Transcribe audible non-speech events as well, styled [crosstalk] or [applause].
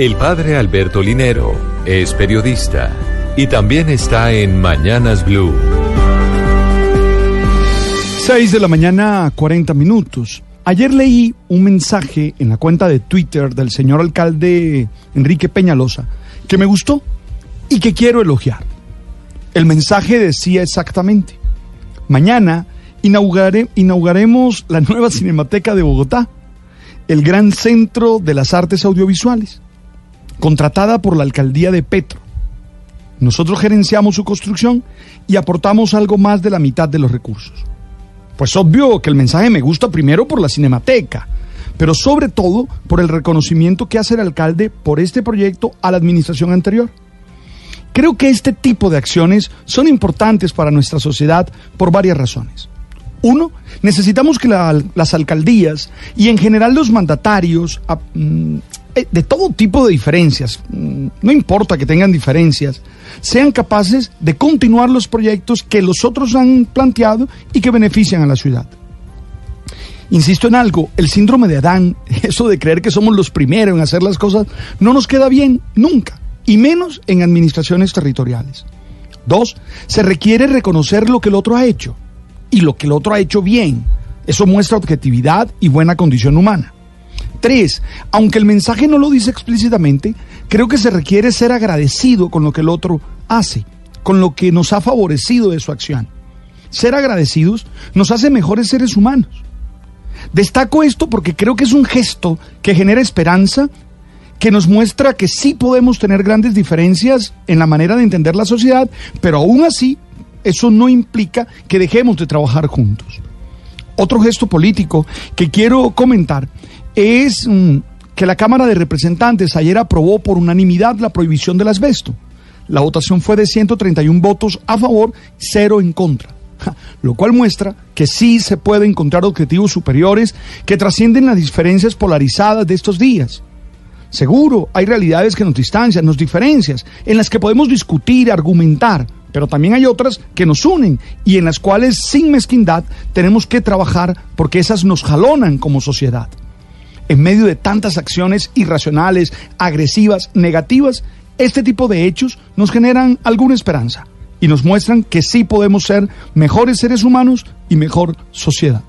El padre Alberto Linero es periodista y también está en Mañanas Blue. 6 de la mañana, 40 minutos. Ayer leí un mensaje en la cuenta de Twitter del señor alcalde Enrique Peñalosa que me gustó y que quiero elogiar. El mensaje decía exactamente, mañana inauguraremos la nueva Cinemateca de Bogotá, el gran centro de las artes audiovisuales, contratada por la alcaldía de Petro. Nosotros gerenciamos su construcción y aportamos algo más de la mitad de los recursos. Pues obvio que el mensaje me gusta primero por la cinemateca, pero sobre todo por el reconocimiento que hace el alcalde por este proyecto a la administración anterior. Creo que este tipo de acciones son importantes para nuestra sociedad por varias razones. Uno, necesitamos que las alcaldías y en general los mandatarios mm, de todo tipo de diferencias, mm, no importa que tengan diferencias, sean capaces de continuar los proyectos que los otros han planteado y que benefician a la ciudad. Insisto en algo, el síndrome de Adán, [laughs] eso de creer que somos los primeros en hacer las cosas, no nos queda bien nunca, y menos en administraciones territoriales. Dos, se requiere reconocer lo que el otro ha hecho y lo que el otro ha hecho bien. Eso muestra objetividad y buena condición humana. Tres, aunque el mensaje no lo dice explícitamente, creo que se requiere ser agradecido con lo que el otro hace, con lo que nos ha favorecido de su acción. Ser agradecidos nos hace mejores seres humanos. Destaco esto porque creo que es un gesto que genera esperanza, que nos muestra que sí podemos tener grandes diferencias en la manera de entender la sociedad, pero aún así eso no implica que dejemos de trabajar juntos. Otro gesto político que quiero comentar es mm, que la Cámara de Representantes ayer aprobó por unanimidad la prohibición del asbesto. La votación fue de 131 votos a favor, cero en contra. [laughs] Lo cual muestra que sí se puede encontrar objetivos superiores que trascienden las diferencias polarizadas de estos días. Seguro, hay realidades que nos distancian, nos diferencias, en las que podemos discutir, argumentar, pero también hay otras que nos unen y en las cuales sin mezquindad tenemos que trabajar porque esas nos jalonan como sociedad. En medio de tantas acciones irracionales, agresivas, negativas, este tipo de hechos nos generan alguna esperanza y nos muestran que sí podemos ser mejores seres humanos y mejor sociedad.